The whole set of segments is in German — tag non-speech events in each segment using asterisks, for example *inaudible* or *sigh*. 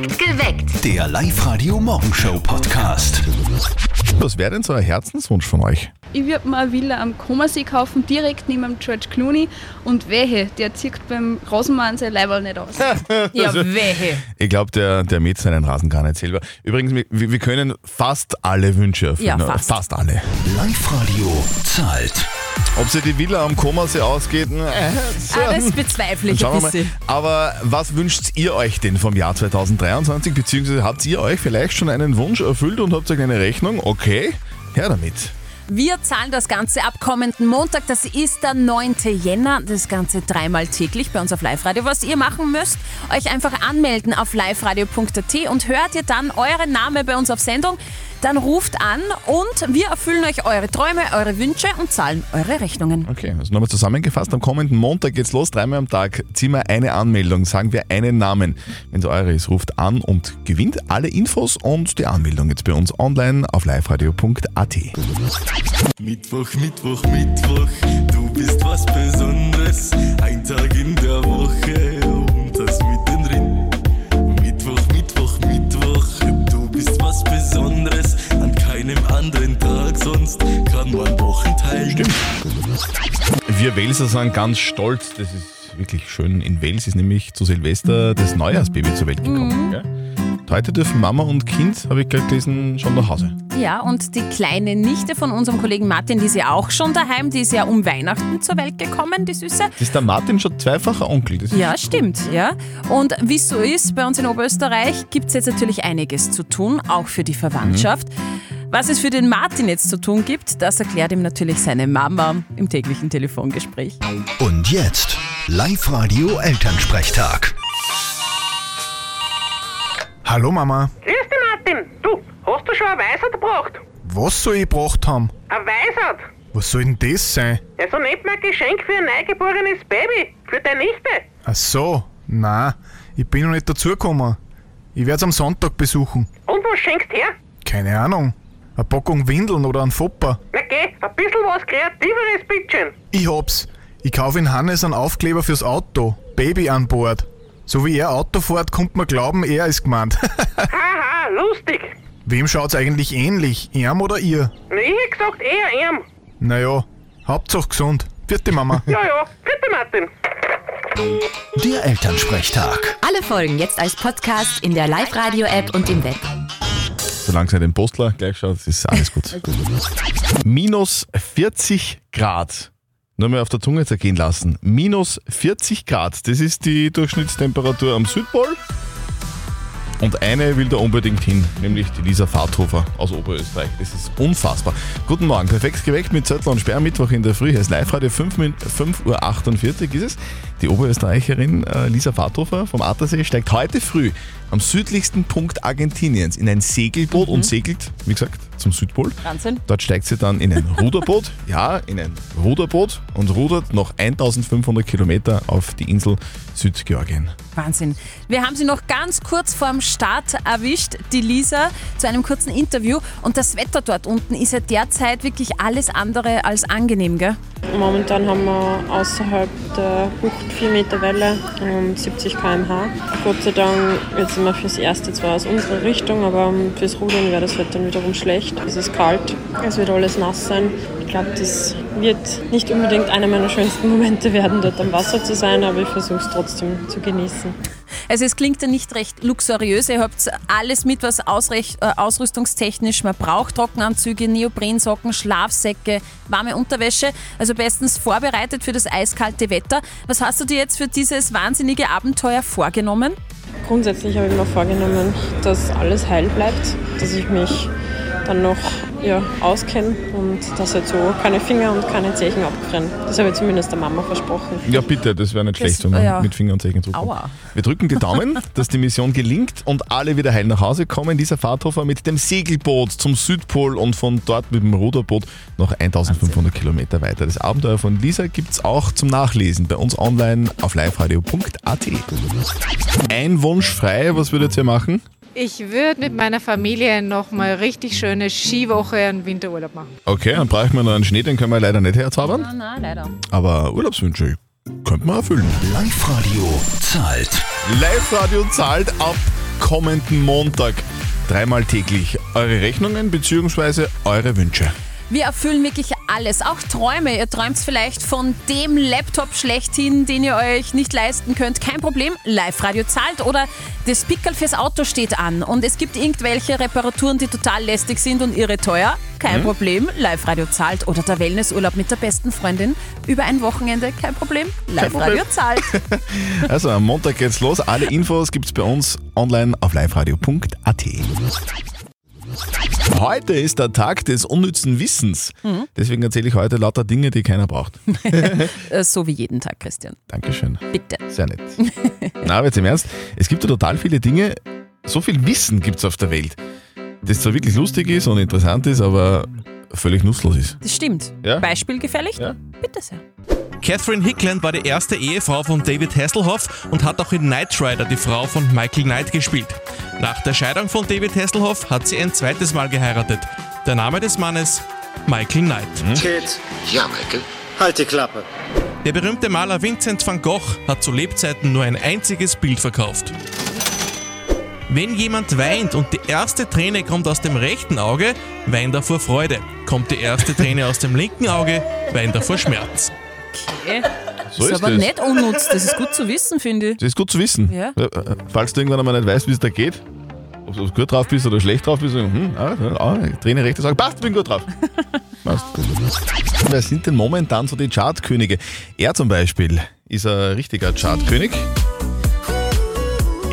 Geweckt. Der Live-Radio-Morgenshow-Podcast. Was wäre denn so ein Herzenswunsch von euch? Ich würde mir eine Villa am Comersee kaufen, direkt neben dem George Clooney. Und wehe, der zieht beim Rasenmann sein Leiberl nicht aus. *laughs* Ja, wehe. Ich glaube, der, der mäht seinen Rasen gar nicht selber. Übrigens, wir, wir können fast alle Wünsche erfüllen. Ja, fast. fast alle. Live-Radio zahlt. Ob sie die Villa am Komersee ausgeht, äh, so. Ah, *laughs* das bezweifle ich ein bisschen. Aber was wünscht ihr euch denn vom Jahr 2023? Beziehungsweise habt ihr euch vielleicht schon einen Wunsch erfüllt und habt euch eine Rechnung? Okay, her damit. Wir zahlen das Ganze ab kommenden Montag. Das ist der 9. Jänner. Das Ganze dreimal täglich bei uns auf Live-Radio. Was ihr machen müsst, euch einfach anmelden auf liveradio.at und hört ihr dann euren Namen bei uns auf Sendung. Dann ruft an und wir erfüllen euch eure Träume, eure Wünsche und zahlen eure Rechnungen. Okay, also nochmal zusammengefasst, am kommenden Montag geht's los, dreimal am Tag, ziehen wir eine Anmeldung, sagen wir einen Namen. Wenn es eure ist, ruft an und gewinnt alle Infos und die Anmeldung jetzt bei uns online auf liveradio.at. Mittwoch, Mittwoch, Mittwoch, du bist was Besonderes. Wir Welser sind ganz stolz, das ist wirklich schön. In Wales ist nämlich zu Silvester das Neujahrsbaby zur Welt gekommen. Gell? Und Heute dürfen Mama und Kind, habe ich gerade gelesen, schon nach Hause. Ja, und die kleine Nichte von unserem Kollegen Martin, die ist ja auch schon daheim. Die ist ja um Weihnachten zur Welt gekommen, die Süße. Das ist der Martin schon zweifacher Onkel. Das Ja, stimmt, ja. Und wie es so ist, bei uns in Oberösterreich gibt es jetzt natürlich einiges zu tun, auch für die Verwandtschaft. Was es für den Martin jetzt zu tun gibt, das erklärt ihm natürlich seine Mama im täglichen Telefongespräch. Und jetzt Live-Radio Elternsprechtag. Hallo Mama, Grüß dich, Martin. Du, hast du schon ein Weisheit gebracht? was soll ich gebracht haben? Ein Weisheit? Was soll denn das sein? Ja, so nennt man ein Geschenk für ein neugeborenes Baby. Für deine Nichte. Ach so, na, ich bin noch nicht dazugekommen. Ich werde am Sonntag besuchen. Und was schenkst her? Keine Ahnung. Eine Packung Windeln oder ein Fopper. Na geh, ein bisschen was Kreativeres, bitteschön. Ich hab's. Ich kaufe in Hannes einen Aufkleber fürs Auto. Baby an Bord. So wie er Auto fährt, kommt man glauben, er ist gemeint. *laughs* Haha, lustig. Wem schaut's eigentlich ähnlich? Ihm oder ihr? Na, ich hätte gesagt eher ihm. Naja, Hauptsache gesund. Vierte Mama. *laughs* Ja, ja, bitte, Martin. Der Elternsprechtag. Alle Folgen jetzt als Podcast in der Live-Radio-App und im Web. Solange ihr den Postler gleich schaut, ist alles gut. *laughs* Minus 40 Grad. Nur mal auf der Zunge zergehen lassen. Minus 40 Grad, das ist die Durchschnittstemperatur am Südpol. Und eine will da unbedingt hin, nämlich die Lisa Fahrthofer aus Oberösterreich. Das ist unfassbar. Guten Morgen, perfekt geweckt mit Zettel und Sperr, Mittwoch in der Früh. Hier ist Live-Radio 5 Min- 5.48 Uhr ist es. Die Oberösterreicherin äh, Lisa Fahrthofer vom Attersee steigt heute früh am südlichsten Punkt Argentiniens in ein Segelboot und segelt, wie gesagt, zum Südpol. Wahnsinn. Dort steigt sie dann in ein *laughs* Ruderboot, ja, in ein Ruderboot und rudert noch 1500 Kilometer auf die Insel Südgeorgien. Wahnsinn. Wir haben sie noch ganz kurz vorm Start erwischt, die Lisa, zu einem kurzen Interview. Und das Wetter dort unten ist ja derzeit wirklich alles andere als angenehm, gell? Momentan haben wir außerhalb der Bucht 4 Meter Welle und 70 km/h. Gott sei Dank, jetzt sind wir fürs Erste zwar aus unserer Richtung, aber fürs Rudern wäre das Wetter dann wiederum schlecht. Es ist kalt, es wird alles nass sein. Ich glaube, das wird nicht unbedingt einer meiner schönsten Momente werden, dort am Wasser zu sein, aber ich versuche es trotzdem zu genießen. Also es klingt ja nicht recht luxuriös. Ihr habt alles mit, was ausrecht, äh, ausrüstungstechnisch man braucht. Trockenanzüge, Neoprensocken, Schlafsäcke, warme Unterwäsche. Also bestens vorbereitet für das eiskalte Wetter. Was hast du dir jetzt für dieses wahnsinnige Abenteuer vorgenommen? Grundsätzlich habe ich mir vorgenommen, dass alles heil bleibt, dass ich mich dann noch ja, auskenne und dass jetzt so keine Finger und keine Zehen abfrieren. Das habe ich zumindest der Mama versprochen. Ja, bitte, das wäre nicht Das- schlecht, wenn man ja. mit Finger und Zeichen zurückkommt. Aua. Wir drücken die Daumen, *laughs* dass die Mission gelingt und alle wieder heil nach Hause kommen. Dieser Fahrthofer mit dem Segelboot zum Südpol und von dort mit dem Ruderboot noch 1500 Kilometer weiter. Das Abenteuer von Lisa gibt es auch zum Nachlesen bei uns online auf liveradio.at. Ein Wunsch frei, was würdet ihr machen? Ich würde mit meiner Familie noch mal richtig schöne Skiwoche und Winterurlaub machen. Okay, dann brauchen wir noch einen Schnee, den können wir leider nicht herzaubern. Nein, nein, leider. Aber Urlaubswünsche könnte man erfüllen. Live-Radio zahlt. Live-Radio zahlt ab kommenden Montag dreimal täglich eure Rechnungen bzw. eure Wünsche. Wir erfüllen wirklich alles, auch Träume. Ihr träumt vielleicht von dem Laptop schlechthin, den ihr euch nicht leisten könnt. Kein Problem, Live-Radio zahlt oder das Pickel fürs Auto steht an und es gibt irgendwelche Reparaturen, die total lästig sind und irre teuer. Kein Mhm. Problem, Live-Radio zahlt oder der Wellnessurlaub mit der besten Freundin über ein Wochenende. Kein Problem, Live-Radio zahlt. *laughs* Also am Montag geht's los. Alle Infos gibt's bei uns online auf liveradio.at. Heute ist der Tag des unnützen Wissens. Mhm. Deswegen erzähle ich heute lauter Dinge, die keiner braucht. *laughs* Äh, so wie jeden Tag, Christian. Dankeschön. Bitte. Sehr nett. Na, aber jetzt im Ernst, es gibt ja total viele Dinge, so viel Wissen gibt's auf der Welt, das zwar wirklich lustig ist und interessant ist, aber völlig nutzlos ist. Das stimmt. Ja? Beispiel gefällig? Bitte sehr. Catherine Hickland war die erste Ehefrau von David Hasselhoff und hat auch in Knight Rider die Frau von Michael Knight gespielt. Nach der Scheidung von David Hasselhoff hat sie ein zweites Mal geheiratet. Der Name des Mannes Michael Knight. Kate. Ja, Michael. Halt die Klappe. Der berühmte Maler Vincent van Gogh hat zu Lebzeiten nur ein einziges Bild verkauft. Wenn jemand weint und die erste Träne kommt aus dem rechten Auge, weint er vor Freude. Kommt die erste Träne aus dem linken Auge, weint er vor Schmerz. Okay. So ist ist aber es. nicht unnutz. Das ist gut zu wissen, finde ich. Das ist gut zu wissen. Ja. Äh, äh, Falls du irgendwann einmal nicht weißt, wie es da geht, ob du gut drauf bist oder schlecht drauf bist, hm, ah, ah, Träne rechte sagen, passt, bin gut drauf. *laughs* Passt. Wer sind denn momentan so die Chartkönige? Er zum Beispiel ist ein richtiger Chartkönig.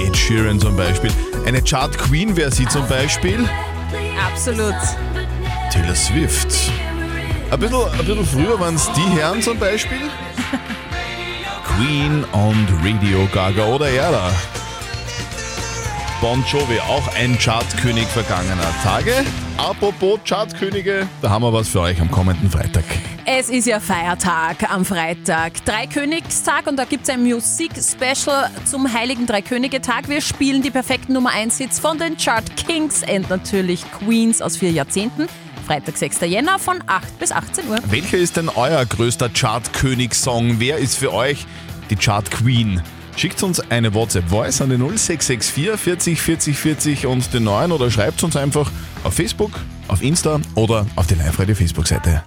Ed Sheeran zum Beispiel. Eine Chart-Queen wäre sie zum Beispiel. Absolut. Taylor Swift. Ein bisschen, ein bisschen früher waren es die Herren zum Beispiel. *laughs* Queen und Radio Gaga oder er da. Bon Jovi, auch ein Chartkönig vergangener Tage. Apropos Chartkönige, da haben wir was für euch am kommenden Freitag. Es ist ja Feiertag am Freitag. Dreikönigstag und da gibt es ein Musik-Special zum Heiligen Dreikönige-Tag. Wir spielen die perfekten Nummer 1 Hits von den Chart Kings und natürlich Queens aus vier Jahrzehnten. Freitag, 6. Jänner von 8 bis 18 Uhr. Welcher ist denn euer größter Chartkönig-Song? Wer ist für euch die Chart Queen? Schickt uns eine WhatsApp-Voice an die 0664 40 40 40 und den neuen oder schreibt uns einfach auf Facebook, auf Insta oder auf die Live-Radio-Facebook-Seite.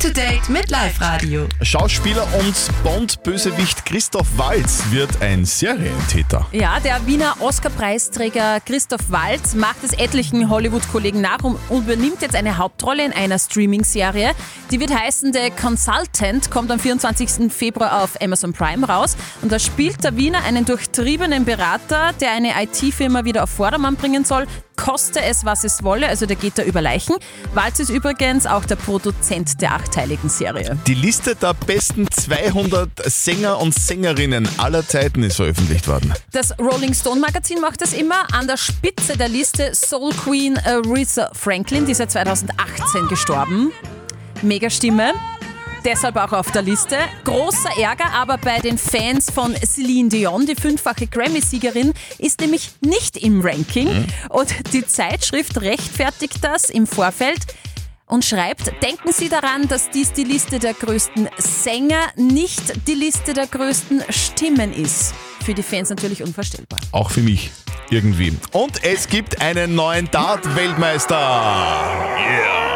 To date mit Live Radio. Schauspieler und Bond-Bösewicht Christoph Walz wird ein Serientäter. Ja, der Wiener Oscar-Preisträger Christoph Waltz macht es etlichen Hollywood-Kollegen nach und übernimmt jetzt eine Hauptrolle in einer Streaming-Serie. Die wird heißen The Consultant, kommt am 24. Februar auf Amazon Prime raus. Und da spielt der Wiener einen durchtriebenen Berater, der eine IT-Firma wieder auf Vordermann bringen soll, koste es, was es wolle. Also der geht da über Leichen. Waltz ist übrigens auch der Produzent der achteiligen Serie. Die Liste der besten 200 Sänger und Sängerinnen aller Zeiten ist veröffentlicht worden. Das Rolling Stone Magazin macht das immer. An der Spitze der Liste Soul Queen Aretha Franklin, die ist seit 2018 gestorben. Mega Stimme. Deshalb auch auf der Liste. Großer Ärger aber bei den Fans von Celine Dion, die fünffache Grammy-Siegerin, ist nämlich nicht im Ranking. Und die Zeitschrift rechtfertigt das im Vorfeld und schreibt, denken Sie daran, dass dies die Liste der größten Sänger, nicht die Liste der größten Stimmen ist. Für die Fans natürlich unvorstellbar. Auch für mich. Irgendwie. Und es gibt einen neuen Dart-Weltmeister. Yeah.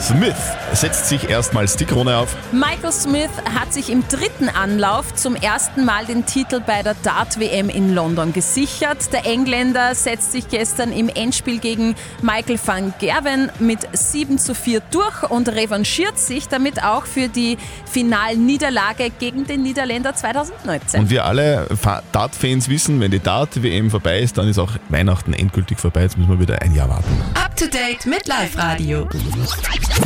Smith setzt sich erstmals die Krone auf. Michael Smith hat sich im dritten Anlauf zum ersten Mal den Titel bei der Dart-WM in London gesichert. Der Engländer setzt sich gestern im Endspiel gegen Michael van Gerwen mit 7 zu 4 durch und revanchiert sich damit auch für die Finalniederlage gegen den Niederländer 2019. Und wir alle Fa- Dart-Fans wissen, wenn die Dart-WM vorbei ist, dann ist auch Weihnachten endgültig vorbei. Jetzt müssen wir wieder ein Jahr warten. Up to date mit Live Radio.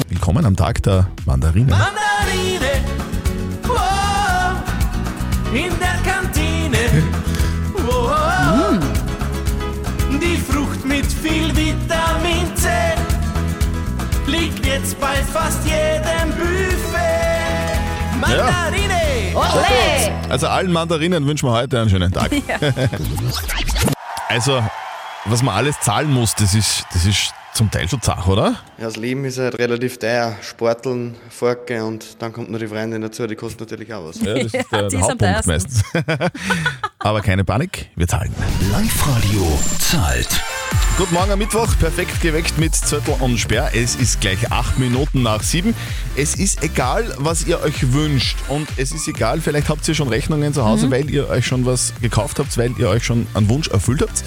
Willkommen am Tag der Mandarine. Mandarine, wow, in der Kantine. Wow, Die Frucht mit viel Vitamin C liegt jetzt bei fast jedem Buffet. Mandarine, Sehr gut. Also allen Mandarinen wünschen wir heute einen schönen Tag. *laughs* also, was man alles zahlen muss, das ist, das ist zum Teil schon zach, oder? Ja, das Leben ist halt relativ teuer. Sporteln, Forke und dann kommt noch die Freundin dazu, die kostet natürlich auch was. Ja, das ist *laughs* der, der Hauptpunkt meistens. *laughs* Aber keine Panik, wir zahlen. Live-Radio zahlt. Guten Morgen am Mittwoch, perfekt geweckt mit Zettel und Sperr. Es ist gleich acht Minuten nach sieben. Es ist egal, was ihr euch wünscht. Und es ist egal, vielleicht habt ihr schon Rechnungen zu Hause, Mhm. weil ihr euch schon was gekauft habt, weil ihr euch schon einen Wunsch erfüllt habt.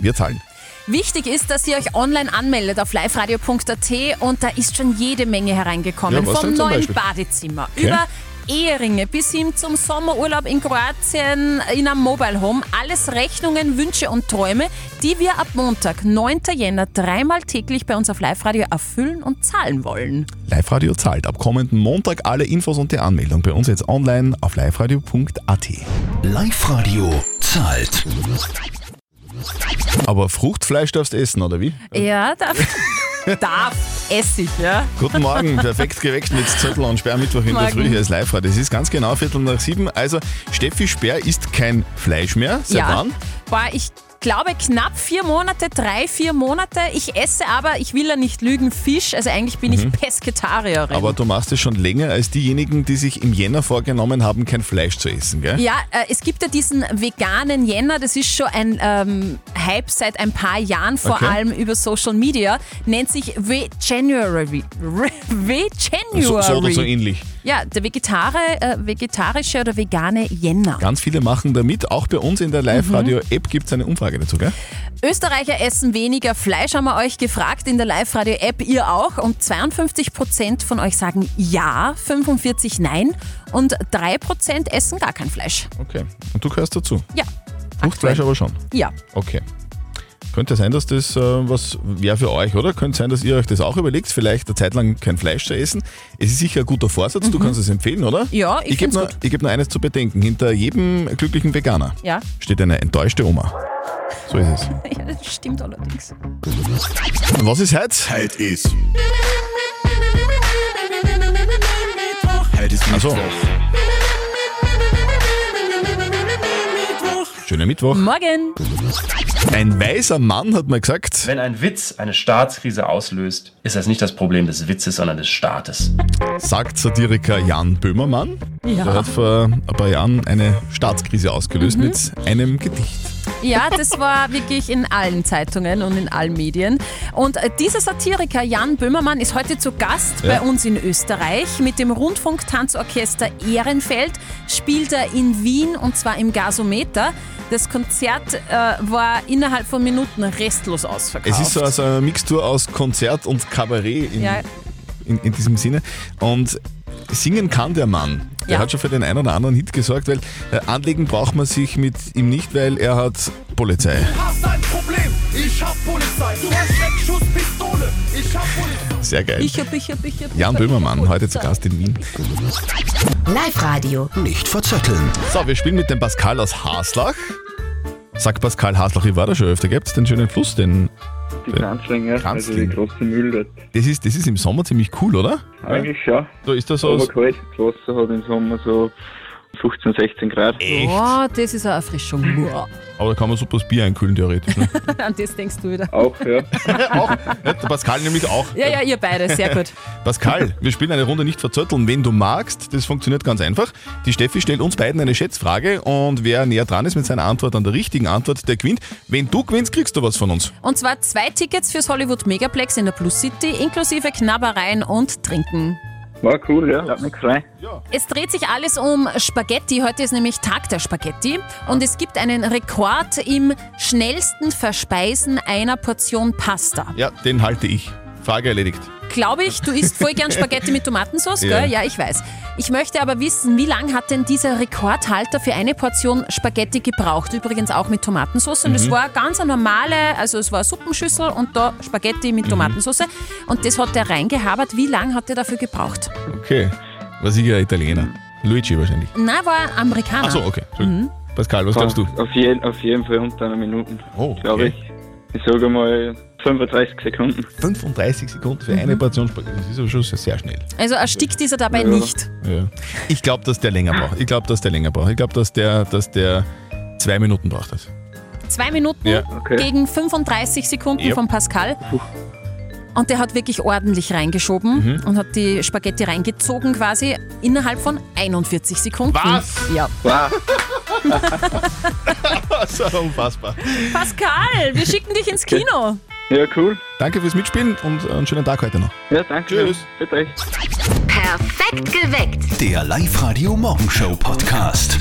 Wir zahlen. Wichtig ist, dass ihr euch online anmeldet auf liveradio.at und da ist schon jede Menge hereingekommen. Ja, Vom neuen Beispiel? Badezimmer Okay. über Eheringe bis hin zum Sommerurlaub in Kroatien in einem Mobile Home. Alles Rechnungen, Wünsche und Träume, die wir ab Montag, 9. Jänner, dreimal täglich bei uns auf Live-Radio erfüllen und zahlen wollen. Live-Radio zahlt ab kommenden Montag alle Infos und die Anmeldung bei uns jetzt online auf liveradio.at. Live-Radio zahlt. Aber Fruchtfleisch darfst du essen, oder wie? Ja, darf, *laughs* darf Essig, ja. Guten Morgen, perfekt geweckt mit Zettel und Sperr Mittwoch in der. Früh. Hier ist live. Es ist ganz genau Viertel nach sieben. Also Steffi Sperr isst kein Fleisch mehr. Seit ja. wann? Boah, ich glaube knapp vier Monate, drei, vier Monate. Ich esse aber, ich will ja nicht lügen, Fisch. Also eigentlich bin ich Pesketarierin. Mhm. Aber du machst es schon länger als diejenigen, die sich im Jänner vorgenommen haben, kein Fleisch zu essen, gell? ja, äh, es gibt ja diesen veganen Jänner, das ist schon ein ähm, Hype seit ein paar Jahren, vor Okay. allem über Social Media, nennt sich Veganuary. Veganuary. So, so oder so ähnlich. Ja, der Vegetare, äh, vegetarische oder vegane Jänner. Ganz viele machen da mit. Auch bei uns in der Live-Radio-App gibt es eine Umfrage dazu, gell? Österreicher essen weniger Fleisch, haben wir euch gefragt in der Live-Radio-App, ihr auch. Und 52% von euch sagen ja, 45% nein und 3% essen gar kein Fleisch. Okay. Und du gehörst dazu? Ja. Fruchtfleisch aber schon. Ja. Okay. Könnte sein, dass das äh, was wäre für euch, oder? Könnte sein, dass ihr euch das auch überlegt, vielleicht eine Zeit lang kein Fleisch zu essen. Es ist sicher ein guter Vorsatz, du kannst es empfehlen, oder? Mhm. Ja, ich ich gebe nur, ich geb nur eines zu bedenken. Hinter jedem glücklichen Veganer Ja. steht eine enttäuschte Oma. So ist es. *laughs* Ja, das stimmt allerdings. Und was ist heute? Heute ist. Heute ist Mittwoch. Schöner Mittwoch. Morgen. Ein weiser Mann hat mir gesagt, Wenn ein Witz eine Staatskrise auslöst, ist das nicht das Problem des Witzes, sondern des Staates. sagt Satiriker Jan Böhmermann. Ja. Der hat vor ein paar Jahren eine Staatskrise ausgelöst Mhm. mit einem Gedicht. Ja, das war wirklich in allen Zeitungen und in allen Medien. Und äh, dieser Satiriker Jan Böhmermann ist heute zu Gast Ja. bei uns in Österreich. Mit dem Rundfunktanzorchester Ehrenfeld spielt er in Wien und zwar im Gasometer. Das Konzert äh, war innerhalb von Minuten restlos ausverkauft. Es ist so also eine Mixtur aus Konzert und Kabarett in, Ja. In, in diesem Sinne. Und singen kann der Mann. Der Ja. hat schon für den einen oder anderen Hit gesorgt, weil äh, anlegen braucht man sich mit ihm nicht, weil er hat Polizei. Hast ein Problem, ich hab Polizei. Du hast Schreckschusspistole, ich hab Polizei. Sehr geil. Ich hab, ich hab, ich hab. Jan Böhmermann, heute zu Gast in Wien. Live-Radio. Nicht verzetteln. So, wir spielen mit dem Pascal aus Haslach. Sag Pascal Haslach, ich war da schon öfter, gibt's den schönen Fluss, den... Die den Kranzling, ja. Also die großen Müll dort. Das ist, das ist im Sommer ziemlich cool, oder? Eigentlich ja. Da ist das so... Aber kalt. Das Wasser hat im Sommer so 15, 16 Grad. Echt? Oh, das ist eine Erfrischung. *laughs* Boah. Aber da kann man super das Bier einkühlen, theoretisch. Ne? *laughs* An das denkst du wieder. Auch, ja. *laughs* auch. Ja, der Pascal nämlich auch. Ja, ja, ihr beide, sehr gut. Pascal, wir spielen eine Runde nicht verzötteln. Wenn du magst, das funktioniert ganz einfach. Die Steffi stellt uns beiden eine Schätzfrage und wer näher dran ist mit seiner Antwort an der richtigen Antwort, der gewinnt. Wenn du gewinnst, kriegst du was von uns. Und zwar zwei Tickets fürs Hollywood Megaplex in der Plus City, inklusive Knabbereien und Trinken. War cool, ja. Hat mich gefreut. Es dreht sich alles um Spaghetti. Heute ist nämlich Tag der Spaghetti. Und es gibt einen Rekord im schnellsten Verspeisen einer Portion Pasta. Ja, den halte ich. Frage erledigt. Glaube ich, du isst voll gern Spaghetti mit Tomatensauce, Ja. gell? Ja, ich weiß. Ich möchte aber wissen, wie lange hat denn dieser Rekordhalter für eine Portion Spaghetti gebraucht? Übrigens auch mit Tomatensauce. Und es Mhm. war ganz eine normale, also es war eine Suppenschüssel und da Spaghetti Mhm. mit Tomatensauce. Und das hat er reingehabert. Wie lange hat er dafür gebraucht? Okay. War sicher Italiener. Luigi wahrscheinlich. Na, war ein Amerikaner. Achso, okay. Entschuldigung. Pascal, was glaubst du? Auf jeden, auf jeden Fall unter einer Minute. Oh, Glaube okay. ich. Ich sage mal 35 Sekunden. 35 Sekunden für Mhm. eine Portion Spaghetti. Das ist aber schon sehr, sehr schnell. Also erstickt ist er dabei Ja. nicht. Ja. Ich glaube, dass der länger braucht. Ich glaube, dass der länger braucht. Ich glaube, dass der, dass der zwei Minuten braucht. Das. Zwei Minuten Ja. Okay. gegen 35 Sekunden Yep. von Pascal. Und der hat wirklich ordentlich reingeschoben Mhm. und hat die Spaghetti reingezogen quasi innerhalb von 41 Sekunden. Was? Ja. Wow. *laughs* so unfassbar. Pascal, wir schicken dich ins Kino. Ja, cool. Danke fürs Mitspielen und einen schönen Tag heute noch. Ja, danke. Tschüss. Bitte. Perfekt geweckt. Der Live-Radio Morgenshow Podcast.